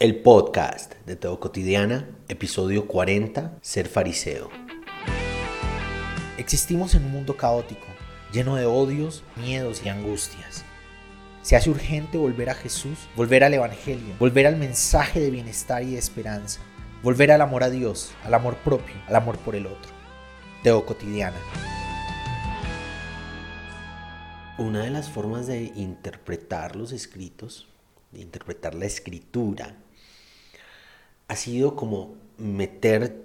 El podcast de Teo Cotidiana, episodio 40, Ser fariseo. Existimos en un mundo caótico, lleno de odios, miedos y angustias. Se hace urgente volver a Jesús, volver al Evangelio, volver al mensaje de bienestar y de esperanza, volver al amor a Dios, al amor propio, al amor por el otro. Teo Cotidiana. Una de las formas de interpretar los escritos, de interpretar la escritura, ha sido como meter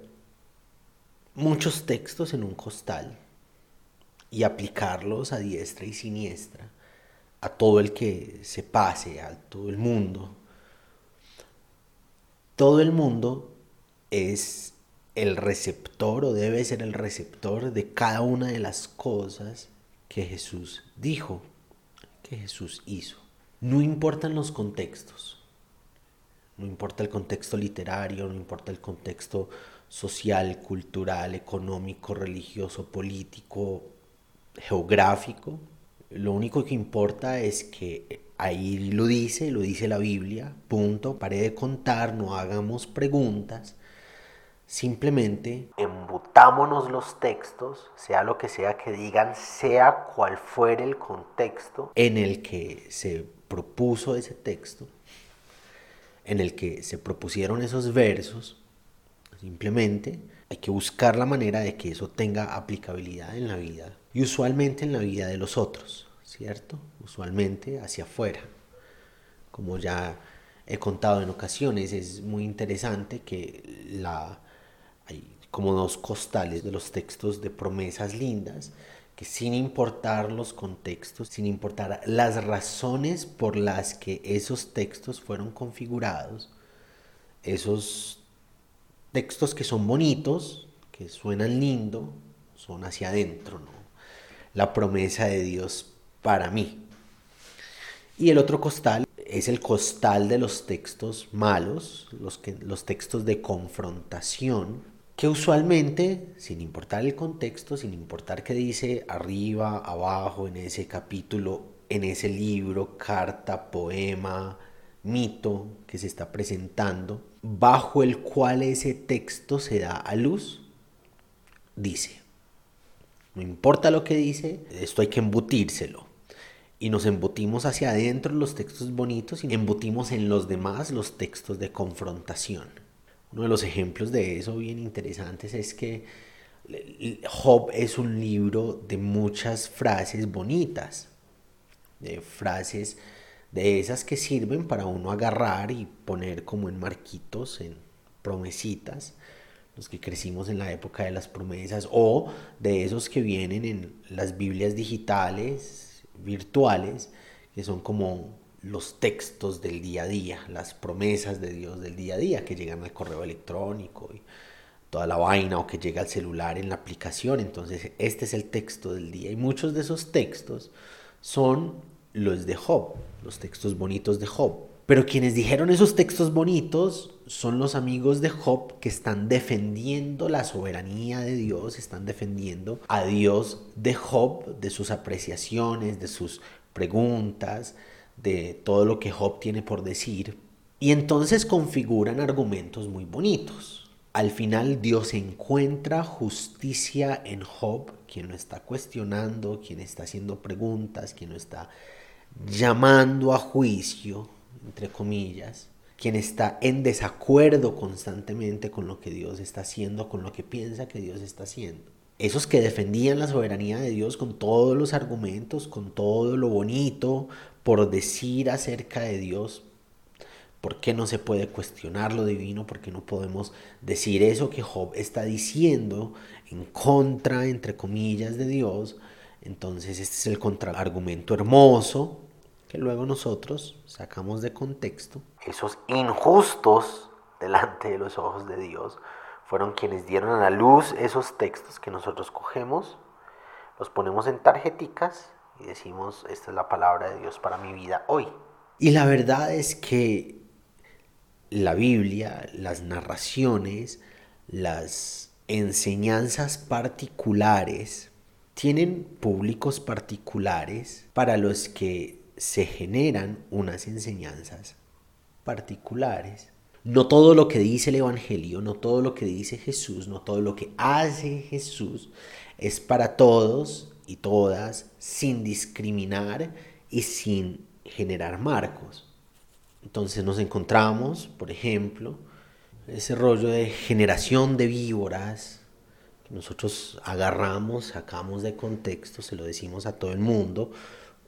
muchos textos en un costal y aplicarlos a diestra y siniestra a todo el que se pase, a todo el mundo. Todo el mundo es el receptor o debe ser el receptor de cada una de las cosas que Jesús dijo, que Jesús hizo. No importan los contextos, no importa el contexto literario, no importa el contexto social, cultural, económico, religioso, político, geográfico. Lo único que importa es que ahí lo dice, lo dice la Biblia, punto, pare de contar, no hagamos preguntas. Simplemente embutámonos los textos, sea lo que sea que digan, sea cual fuere el contexto en el que se propuso ese texto, en el que se propusieron esos versos, simplemente hay que buscar la manera de que eso tenga aplicabilidad en la vida y usualmente en la vida de los otros, ¿cierto? Usualmente hacia afuera. Como ya he contado en ocasiones, es muy interesante que la, hay como dos costales de los textos de promesas lindas que sin importar los contextos, sin importar las razones por las que esos textos fueron configurados, esos textos que son bonitos, que suenan lindo, son hacia adentro, ¿no? La promesa de Dios para mí. Y el otro costal es el costal de los textos malos, los, que, los textos de confrontación, que usualmente, sin importar el contexto, sin importar qué dice arriba, abajo, en ese capítulo, en ese libro, carta, poema, mito que se está presentando, bajo el cual ese texto se da a luz, dice, no importa lo que dice, esto hay que embutírselo. Y nos embutimos hacia adentro los textos bonitos y embutimos en los demás los textos de confrontación. Uno de los ejemplos de eso bien interesantes es que Job es un libro de muchas frases bonitas, de frases de esas que sirven para uno agarrar y poner como en marquitos, en promesitas, los que crecimos en la época de las promesas, o de esos que vienen en las Biblias digitales, virtuales, que son como los textos del día a día, las promesas de Dios del día a día que llegan al correo electrónico y toda la vaina o que llega al celular en la aplicación. Entonces, este es el texto del día y muchos de esos textos son los de Job, los textos bonitos de Job. Pero quienes dijeron esos textos bonitos son los amigos de Job que están defendiendo la soberanía de Dios, están defendiendo a Dios de Job, de sus apreciaciones, de sus preguntas, de todo lo que Job tiene por decir. Y entonces configuran argumentos muy bonitos. Al final Dios encuentra justicia en Job, quien lo está cuestionando, quien está haciendo preguntas, quien lo está llamando a juicio, entre comillas, quien está en desacuerdo constantemente con lo que Dios está haciendo, con lo que piensa que Dios está haciendo. Esos que defendían la soberanía de Dios con todos los argumentos, con todo lo bonito, por decir acerca de Dios. ¿Por qué no se puede cuestionar lo divino? ¿Por qué no podemos decir eso que Job está diciendo en contra, entre comillas, de Dios? Entonces este es el contraargumento hermoso que luego nosotros sacamos de contexto. Esos injustos delante de los ojos de Dios fueron quienes dieron a la luz esos textos que nosotros cogemos, los ponemos en tarjeticas y decimos, esta es la palabra de Dios para mi vida hoy. Y la verdad es que la Biblia, las narraciones, las enseñanzas particulares, tienen públicos particulares para los que se generan unas enseñanzas particulares. No todo lo que dice el Evangelio, no todo lo que dice Jesús, no todo lo que hace Jesús es para todos y todas sin discriminar y sin generar marcos. Entonces nos encontramos, por ejemplo, ese rollo de generación de víboras, que nosotros agarramos, sacamos de contexto, se lo decimos a todo el mundo,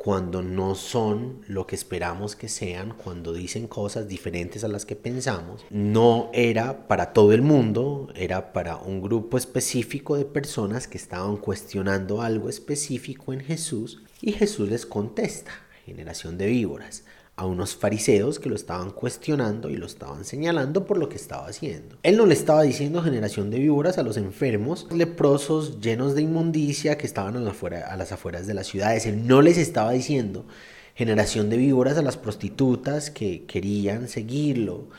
cuando no son lo que esperamos que sean, cuando dicen cosas diferentes a las que pensamos, no era para todo el mundo, era para un grupo específico de personas que estaban cuestionando algo específico en Jesús y Jesús les contesta, generación de víboras a unos fariseos que lo estaban cuestionando y lo estaban señalando por lo que estaba haciendo. Él no le estaba diciendo generación de víboras a los enfermos, leprosos, llenos de inmundicia que estaban a, las afueras de las ciudades. Él no les estaba diciendo generación de víboras a las prostitutas que querían seguirlo.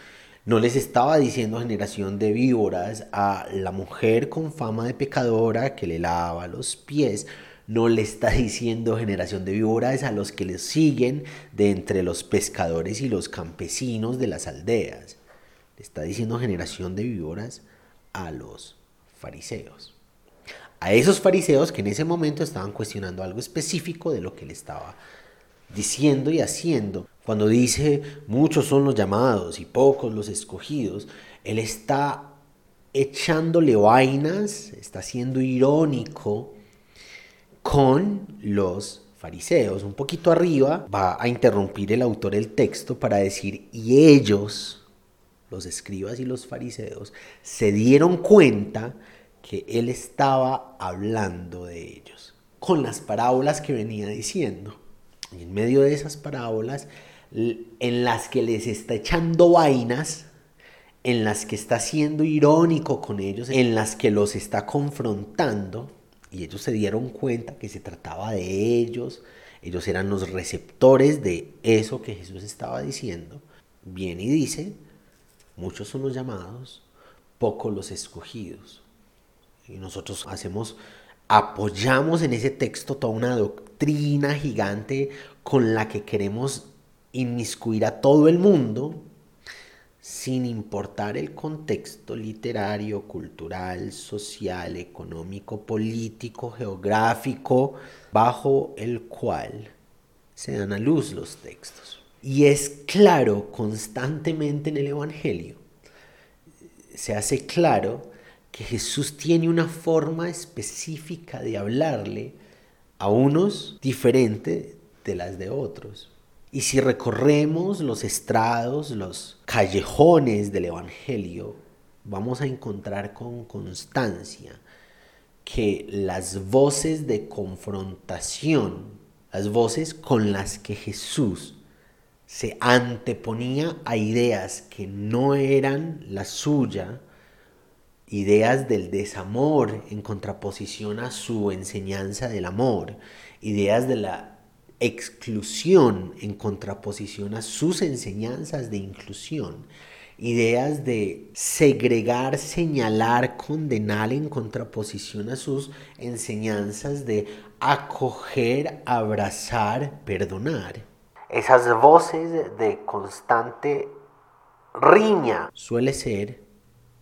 No les estaba diciendo generación de víboras a la mujer con fama de pecadora que le lava los pies no le está diciendo generación de víboras a los que le siguen de entre los pescadores y los campesinos de las aldeas. Le está diciendo generación de víboras a los fariseos. A esos fariseos que en ese momento estaban cuestionando algo específico de lo que le estaba diciendo y haciendo. Cuando dice muchos son los llamados y pocos los escogidos, él está echándole vainas, está siendo irónico con los fariseos. Un poquito arriba va a interrumpir el autor el texto para decir, y ellos, los escribas y los fariseos, se dieron cuenta que él estaba hablando de ellos, con las parábolas que venía diciendo. Y en medio de esas parábolas, en las que les está echando vainas, en las que está siendo irónico con ellos, en las que los está confrontando, y ellos se dieron cuenta que se trataba de ellos, ellos eran los receptores de eso que Jesús estaba diciendo. Viene y dice, muchos son los llamados, pocos los escogidos. Y nosotros hacemos, apoyamos en ese texto toda una doctrina gigante con la que queremos inmiscuir a todo el mundo sin importar el contexto literario, cultural, social, económico, político, geográfico, bajo el cual se dan a luz los textos. Y es claro constantemente en el Evangelio, se hace claro que Jesús tiene una forma específica de hablarle a unos diferente de las de otros. Y si recorremos los estrados, los callejones del Evangelio, vamos a encontrar con constancia que las voces de confrontación, las voces con las que Jesús se anteponía a ideas que no eran la suya, ideas del desamor en contraposición a su enseñanza del amor, ideas de la exclusión en contraposición a sus enseñanzas de inclusión, ideas de segregar, señalar, condenar en contraposición a sus enseñanzas de acoger, abrazar, perdonar. Esas voces de constante riña suele ser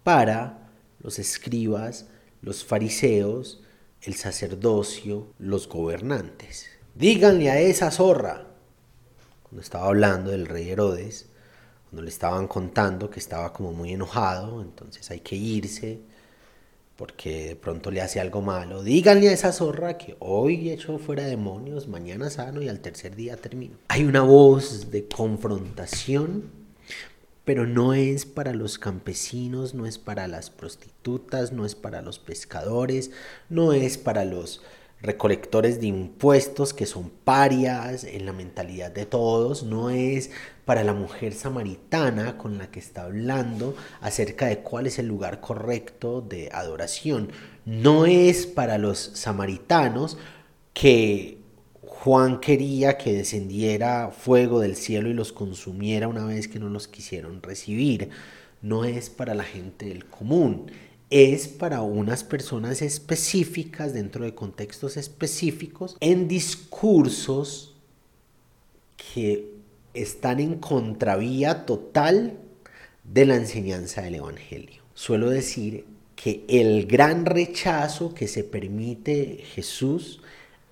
para los escribas, los fariseos, el sacerdocio, los gobernantes. Díganle a esa zorra, cuando estaba hablando del rey Herodes, cuando le estaban contando que estaba como muy enojado, entonces hay que irse porque de pronto le hace algo malo. Díganle a esa zorra que hoy hecho fuera demonios, mañana sano y al tercer día termino. Hay una voz de confrontación, pero no es para los campesinos, no es para las prostitutas, no es para los pescadores, no es para los recolectores de impuestos que son parias en la mentalidad de todos, no es para la mujer samaritana con la que está hablando acerca de cuál es el lugar correcto de adoración, no es para los samaritanos que Juan quería que descendiera fuego del cielo y los consumiera una vez que no los quisieron recibir, no es para la gente del común, es para unas personas específicas dentro de contextos específicos en discursos que están en contravía total de la enseñanza del Evangelio. Suelo decir que el gran rechazo que se permite Jesús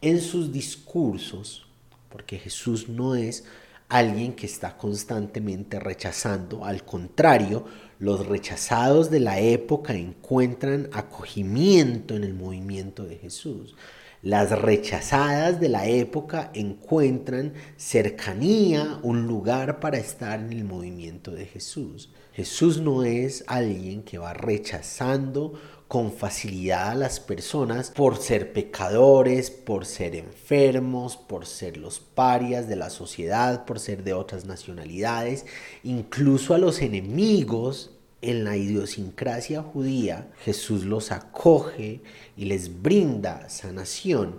en sus discursos, porque Jesús no es alguien que está constantemente rechazando, al contrario, los rechazados de la época encuentran acogimiento en el movimiento de Jesús. Las rechazadas de la época encuentran cercanía, un lugar para estar en el movimiento de Jesús. Jesús no es alguien que va rechazando con facilidad a las personas por ser pecadores, por ser enfermos, por ser los parias de la sociedad, por ser de otras nacionalidades, incluso a los enemigos en la idiosincrasia judía, Jesús los acoge y les brinda sanación.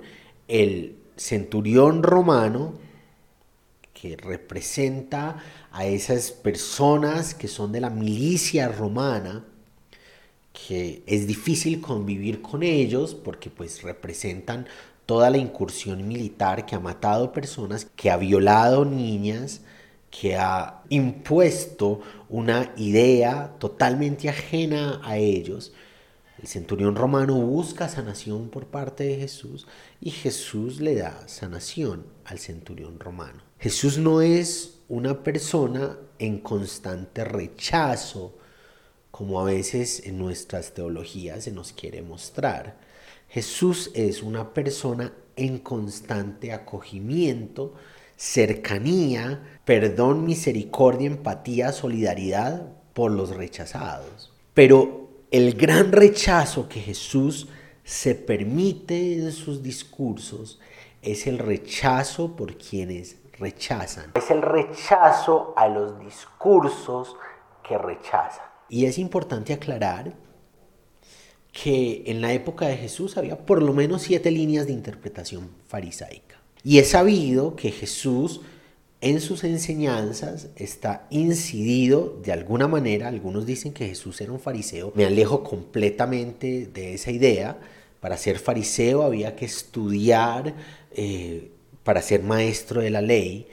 El centurión romano, que representa a esas personas que son de la milicia romana, que es difícil convivir con ellos porque pues representan toda la incursión militar que ha matado personas, que ha violado niñas, que ha impuesto una idea totalmente ajena a ellos. El centurión romano busca sanación por parte de Jesús y Jesús le da sanación al centurión romano. Jesús no es una persona en constante rechazo, como a veces en nuestras teologías se nos quiere mostrar. Jesús es una persona en constante acogimiento cercanía, perdón, misericordia, empatía, solidaridad por los rechazados. Pero el gran rechazo que Jesús se permite en sus discursos es el rechazo por quienes rechazan. Es el rechazo a los discursos que rechazan. Y es importante aclarar que en la época de Jesús había por lo menos siete líneas de interpretación farisaica. Y es sabido que Jesús en sus enseñanzas está incidido de alguna manera, algunos dicen que Jesús era un fariseo, me alejo completamente de esa idea, para ser fariseo había que estudiar eh, para ser maestro de la ley,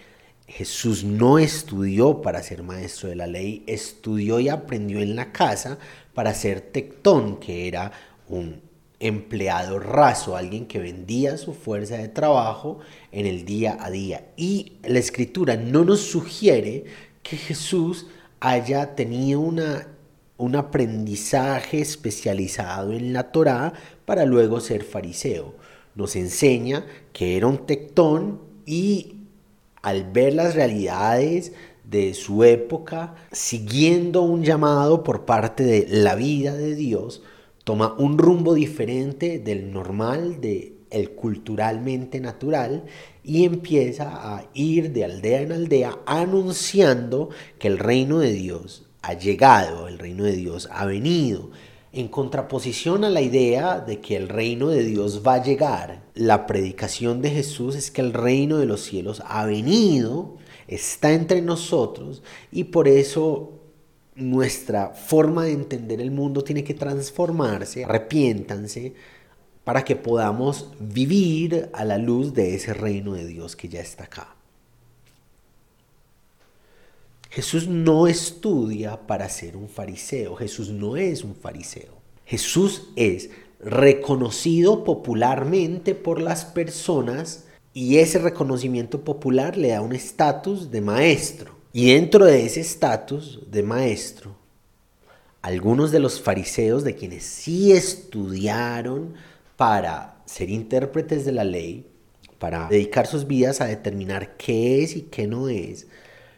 Jesús no estudió para ser maestro de la ley, estudió y aprendió en la casa para ser tectón, que era un empleado raso, alguien que vendía su fuerza de trabajo en el día a día. Y la escritura no nos sugiere que Jesús haya tenido una, un aprendizaje especializado en la Torá para luego ser fariseo. Nos enseña que era un tectón y al ver las realidades de su época, siguiendo un llamado por parte de la vida de Dios, toma un rumbo diferente del normal, de el culturalmente natural y empieza a ir de aldea en aldea anunciando que el reino de Dios ha llegado, el reino de Dios ha venido, en contraposición a la idea de que el reino de Dios va a llegar. La predicación de Jesús es que el reino de los cielos ha venido, está entre nosotros y por eso nuestra forma de entender el mundo tiene que transformarse, arrepiéntanse, para que podamos vivir a la luz de ese reino de Dios que ya está acá. Jesús no estudia para ser un fariseo, Jesús no es un fariseo. Jesús es reconocido popularmente por las personas y ese reconocimiento popular le da un estatus de maestro. Y dentro de ese estatus de maestro, algunos de los fariseos, de quienes sí estudiaron para ser intérpretes de la ley, para dedicar sus vidas a determinar qué es y qué no es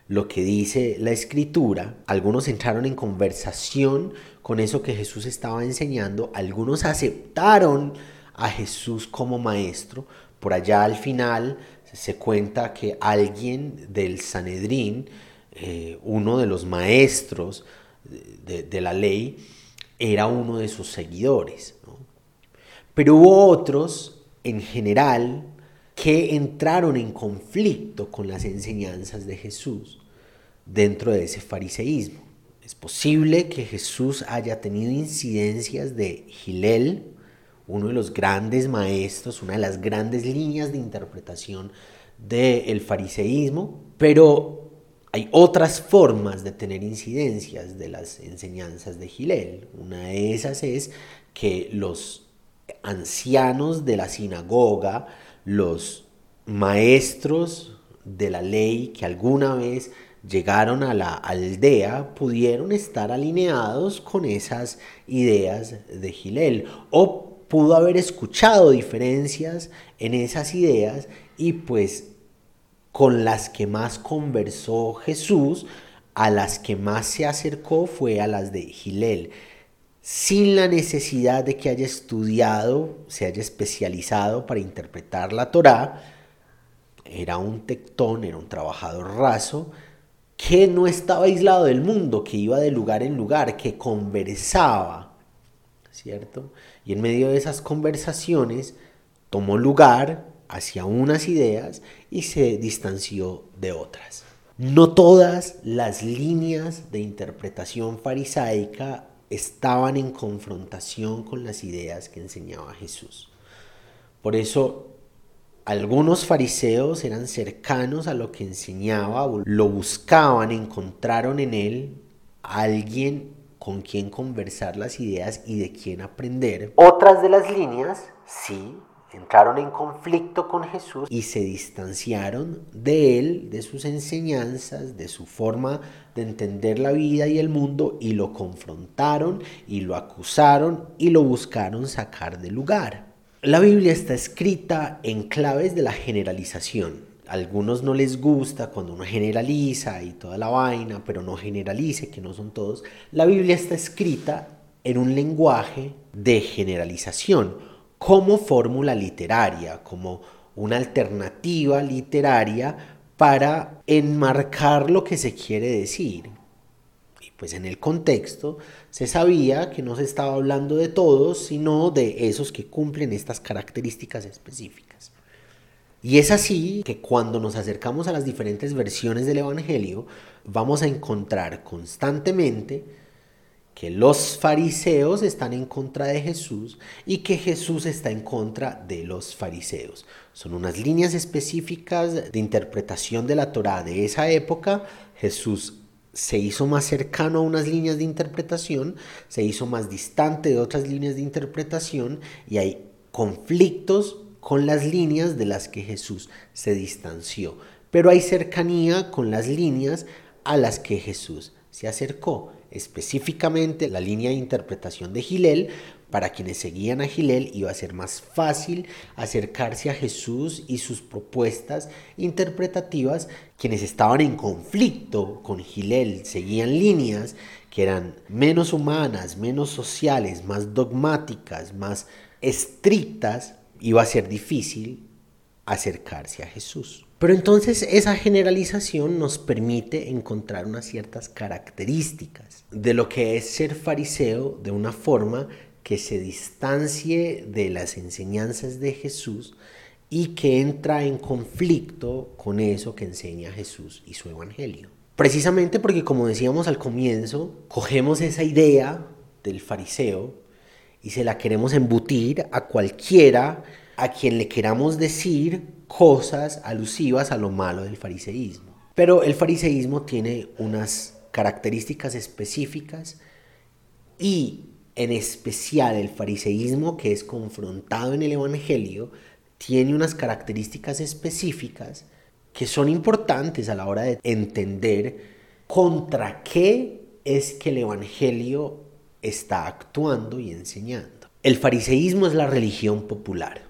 lo que dice la escritura, algunos entraron en conversación con eso que Jesús estaba enseñando, algunos aceptaron a Jesús como maestro, por allá al final se cuenta que alguien del Sanedrín eh, uno de los maestros de, la ley era uno de sus seguidores. Pero hubo otros, en general, que entraron en conflicto con las enseñanzas de Jesús dentro de ese fariseísmo. Es posible que Jesús haya tenido incidencias de Gilel, uno de los grandes maestros, una de las grandes líneas de interpretación del fariseísmo, pero hay otras formas de tener incidencias de las enseñanzas de Gilel. Una de esas es que los ancianos de la sinagoga, los maestros de la ley que alguna vez llegaron a la aldea pudieron estar alineados con esas ideas de Gilel o pudo haber escuchado diferencias en esas ideas y pues con las que más conversó Jesús, a las que más se acercó fue a las de Gilel, sin la necesidad de que haya estudiado, se haya especializado para interpretar la Torá, era un tectón, era un trabajador raso, que no estaba aislado del mundo, que iba de lugar en lugar, que conversaba, ¿cierto? Y en medio de esas conversaciones tomó lugar hacia unas ideas y se distanció de otras. No todas las líneas de interpretación farisaica estaban en confrontación con las ideas que enseñaba Jesús. Por eso algunos fariseos eran cercanos a lo que enseñaba, lo buscaban, encontraron en él a alguien con quien conversar las ideas y de quien aprender. Otras de las líneas, sí, entraron en conflicto con Jesús y se distanciaron de él, de sus enseñanzas, de su forma de entender la vida y el mundo y lo confrontaron y lo acusaron y lo buscaron sacar del lugar. La Biblia está escrita en claves de la generalización. A algunos no les gusta cuando uno generaliza y toda la vaina, pero no generalice, que no son todos. La Biblia está escrita en un lenguaje de generalización, como fórmula literaria, como una alternativa literaria para enmarcar lo que se quiere decir. Y pues en el contexto se sabía que no se estaba hablando de todos, sino de esos que cumplen estas características específicas. Y es así que cuando nos acercamos a las diferentes versiones del Evangelio, vamos a encontrar constantemente que los fariseos están en contra de Jesús y que Jesús está en contra de los fariseos. Son unas líneas específicas de interpretación de la Torá de esa época. Jesús se hizo más cercano a unas líneas de interpretación, se hizo más distante de otras líneas de interpretación y hay conflictos con las líneas de las que Jesús se distanció. Pero hay cercanía con las líneas a las que Jesús se acercó. Específicamente la línea de interpretación de Gilel para quienes seguían a Gilel iba a ser más fácil acercarse a Jesús y sus propuestas interpretativas. Quienes estaban en conflicto con Gilel seguían líneas que eran menos humanas, menos sociales, más dogmáticas, más estrictas. Iba a ser difícil acercarse a Jesús. Pero entonces esa generalización nos permite encontrar unas ciertas características de lo que es ser fariseo de una forma que se distancie de las enseñanzas de Jesús y que entra en conflicto con eso que enseña Jesús y su evangelio. Precisamente porque, como decíamos al comienzo, cogemos esa idea del fariseo y se la queremos embutir a cualquiera a quien le queramos decir cosas alusivas a lo malo del fariseísmo. Pero el fariseísmo tiene unas características específicas y en especial el fariseísmo que es confrontado en el Evangelio, tiene unas características específicas que son importantes a la hora de entender contra qué es que el Evangelio está actuando y enseñando. El fariseísmo es la religión popular,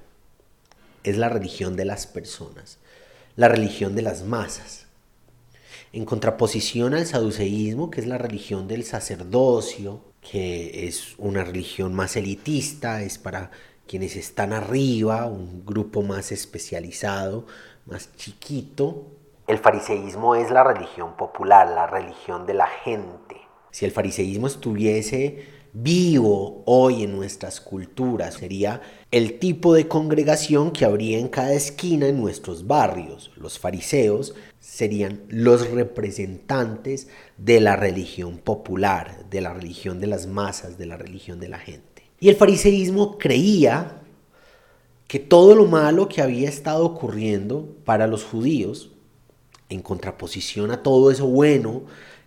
es la religión de las personas, la religión de las masas. En contraposición al saduceísmo, que es la religión del sacerdocio, que es una religión más elitista, es para quienes están arriba, un grupo más especializado, más chiquito. El fariseísmo es la religión popular, la religión de la gente. Si el fariseísmo estuviese vivo hoy en nuestras culturas sería el tipo de congregación que habría en cada esquina en nuestros barrios. Los fariseos serían los representantes de la religión popular, de la religión de las masas, de la religión de la gente. Y el fariseísmo creía que todo lo malo que había estado ocurriendo para los judíos en contraposición a todo eso bueno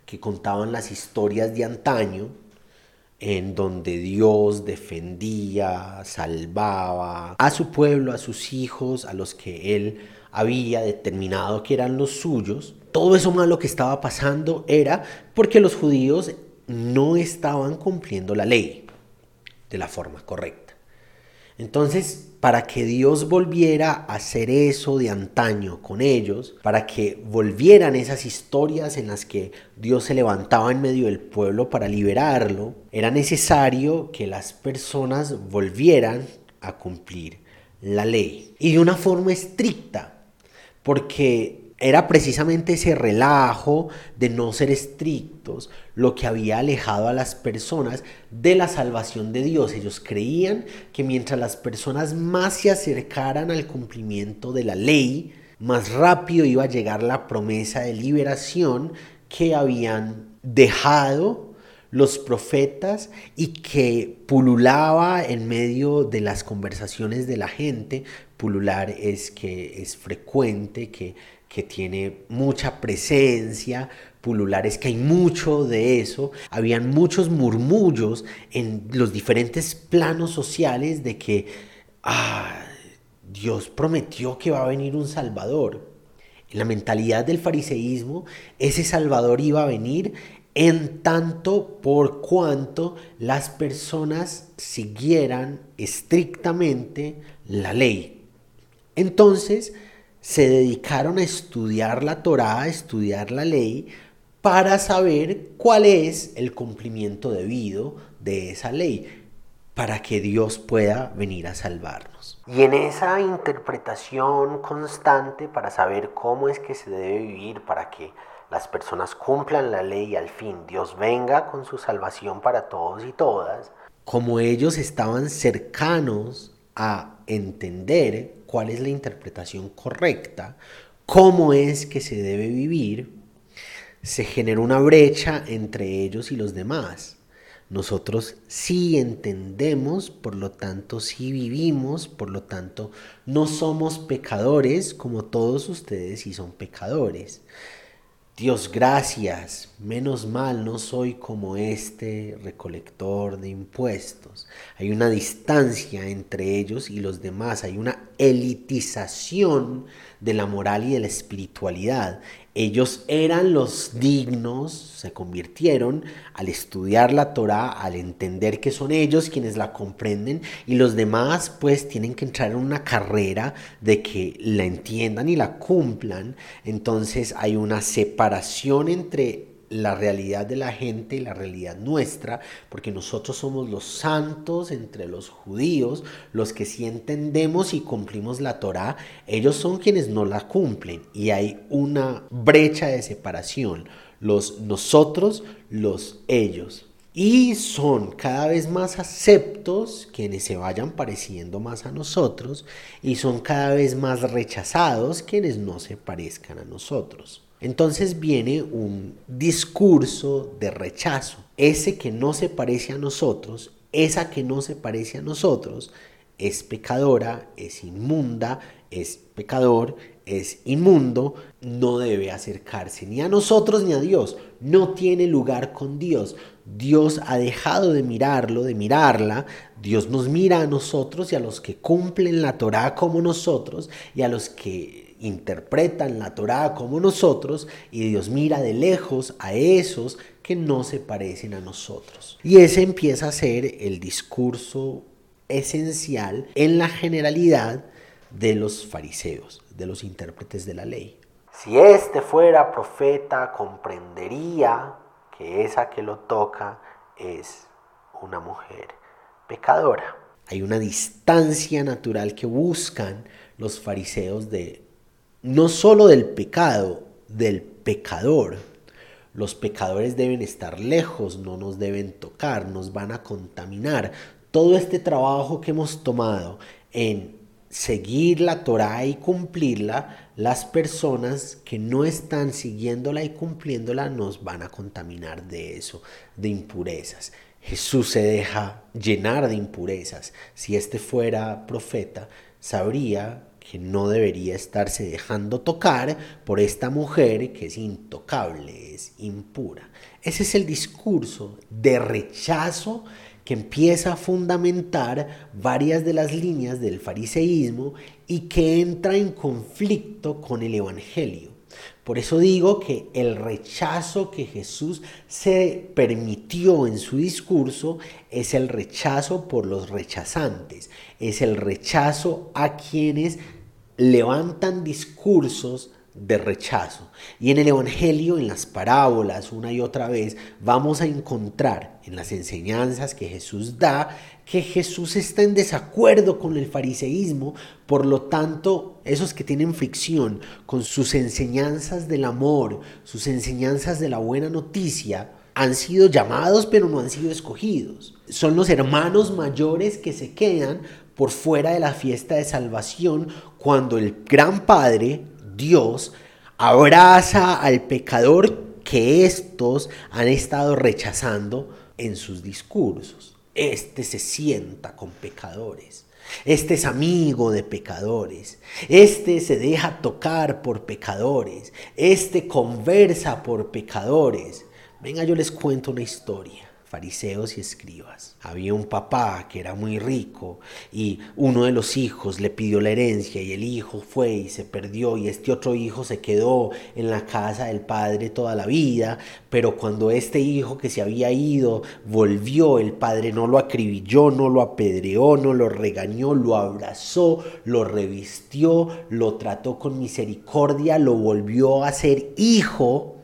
que contaban las historias de antaño, en donde Dios defendía, salvaba a su pueblo, a sus hijos, a los que él había determinado que eran los suyos. Todo eso malo que estaba pasando era porque los judíos no estaban cumpliendo la ley de la forma correcta. Entonces, para que Dios volviera a hacer eso de antaño con ellos, para que volvieran esas historias en las que Dios se levantaba en medio del pueblo para liberarlo, era necesario que las personas volvieran a cumplir la ley. Y de una forma estricta, porque era precisamente ese relajo de no ser estrictos lo que había alejado a las personas de la salvación de Dios. Ellos creían que mientras las personas más se acercaran al cumplimiento de la ley, más rápido iba a llegar la promesa de liberación que habían dejado los profetas y que pululaba en medio de las conversaciones de la gente. Pulular es que es frecuente, que que tiene mucha presencia, pululares, que hay mucho de eso. Habían muchos murmullos en los diferentes planos sociales de que ah, Dios prometió que va a venir un Salvador. En la mentalidad del fariseísmo, ese Salvador iba a venir en tanto por cuanto las personas siguieran estrictamente la ley. Entonces, se dedicaron a estudiar la Torá, a estudiar la ley, para saber cuál es el cumplimiento debido de esa ley, para que Dios pueda venir a salvarnos. Y en esa interpretación constante para saber cómo es que se debe vivir, para que las personas cumplan la ley y al fin Dios venga con su salvación para todos y todas, como ellos estaban cercanos a entender cuál es la interpretación correcta, cómo es que se debe vivir, se genera una brecha entre ellos y los demás. Nosotros sí entendemos, por lo tanto sí vivimos, por lo tanto no somos pecadores como todos ustedes sí son pecadores. Dios, gracias, menos mal no soy como este recolector de impuestos. Hay una distancia entre ellos y los demás, hay una elitización de la moral y de la espiritualidad. Ellos eran los dignos, se convirtieron al estudiar la Torah, al entender que son ellos quienes la comprenden y los demás pues tienen que entrar en una carrera de que la entiendan y la cumplan. Entonces hay una separación entre la realidad de la gente y la realidad nuestra, porque nosotros somos los santos entre los judíos, los que sí entendemos y cumplimos la Torá, ellos son quienes no la cumplen y hay una brecha de separación, los nosotros, los ellos. Y son cada vez más aceptos quienes se vayan pareciendo más a nosotros y son cada vez más rechazados quienes no se parezcan a nosotros. Entonces viene un discurso de rechazo. Ese que no se parece a nosotros, esa que no se parece a nosotros, es pecadora, es inmunda, es pecador, es inmundo, no debe acercarse ni a nosotros ni a Dios, no tiene lugar con Dios. Dios ha dejado de mirarlo, de mirarla, Dios nos mira a nosotros y a los que cumplen la Torah como nosotros y a los que interpretan la Torá como nosotros y Dios mira de lejos a esos que no se parecen a nosotros. Y ese empieza a ser el discurso esencial en la generalidad de los fariseos, de los intérpretes de la ley. Si éste fuera profeta, comprendería que esa que lo toca es una mujer pecadora. Hay una distancia natural que buscan los fariseos de no solo del pecado, del pecador. Los pecadores deben estar lejos, no nos deben tocar, nos van a contaminar. Todo este trabajo que hemos tomado en seguir la Torah y cumplirla, las personas que no están siguiéndola y cumpliéndola nos van a contaminar de eso, de impurezas. Jesús se deja llenar de impurezas. Si este fuera profeta, sabría que no debería estarse dejando tocar por esta mujer que es intocable, es impura. Ese es el discurso de rechazo que empieza a fundamentar varias de las líneas del fariseísmo y que entra en conflicto con el Evangelio. Por eso digo que el rechazo que Jesús se permitió en su discurso es el rechazo por los rechazantes, es el rechazo a quienes levantan discursos de rechazo. Y en el Evangelio, en las parábolas, una y otra vez, vamos a encontrar en las enseñanzas que Jesús da que Jesús está en desacuerdo con el fariseísmo, por lo tanto, esos que tienen fricción con sus enseñanzas del amor, sus enseñanzas de la buena noticia, han sido llamados pero no han sido escogidos. Son los hermanos mayores que se quedan por fuera de la fiesta de salvación cuando el gran Padre Dios abraza al pecador que estos han estado rechazando en sus discursos. Este se sienta con pecadores. Este es amigo de pecadores. Este se deja tocar por pecadores. Este conversa por pecadores. Venga, yo les cuento una historia fariseos y escribas. Había un papá que era muy rico y uno de los hijos le pidió la herencia y el hijo fue y se perdió y este otro hijo se quedó en la casa del padre toda la vida, pero cuando este hijo que se había ido volvió, el padre no lo acribilló, no lo apedreó, no lo regañó, lo abrazó, lo revistió, lo trató con misericordia, lo volvió a ser hijo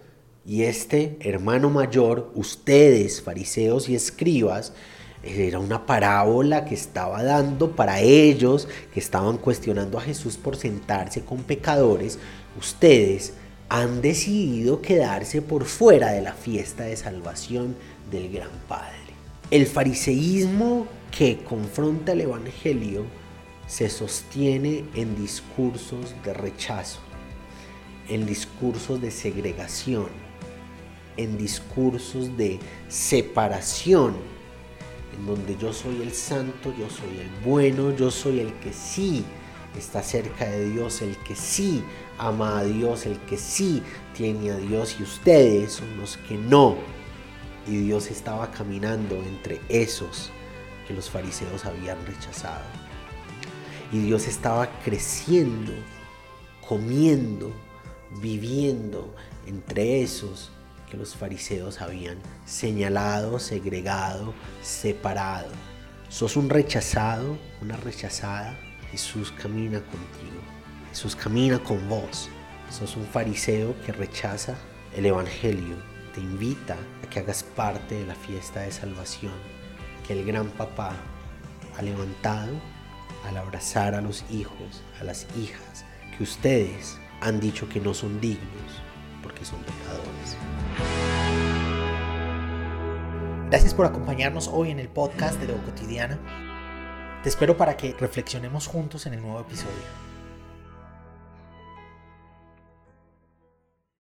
y este hermano mayor, ustedes, fariseos y escribas, era una parábola que estaba dando para ellos que estaban cuestionando a Jesús por sentarse con pecadores. Ustedes han decidido quedarse por fuera de la fiesta de salvación del gran Padre. El fariseísmo que confronta el Evangelio se sostiene en discursos de rechazo, en discursos de segregación, en discursos de separación, en donde yo soy el santo, yo soy el bueno, yo soy el que sí está cerca de Dios, el que sí ama a Dios, el que sí tiene a Dios y ustedes son los que no. Y Dios estaba caminando entre esos que los fariseos habían rechazado. Y Dios estaba creciendo, comiendo, viviendo entre esos que los fariseos habían señalado, segregado, separado. Sos un rechazado, una rechazada. Jesús camina contigo. Jesús camina con vos. Sos un fariseo que rechaza el Evangelio. Te invita a que hagas parte de la fiesta de salvación que el gran papá ha levantado al abrazar a los hijos, a las hijas, que ustedes han dicho que no son dignos porque son pecadores. Gracias por acompañarnos hoy en el podcast de Lo Cotidiana. Te espero para que reflexionemos juntos en el nuevo episodio.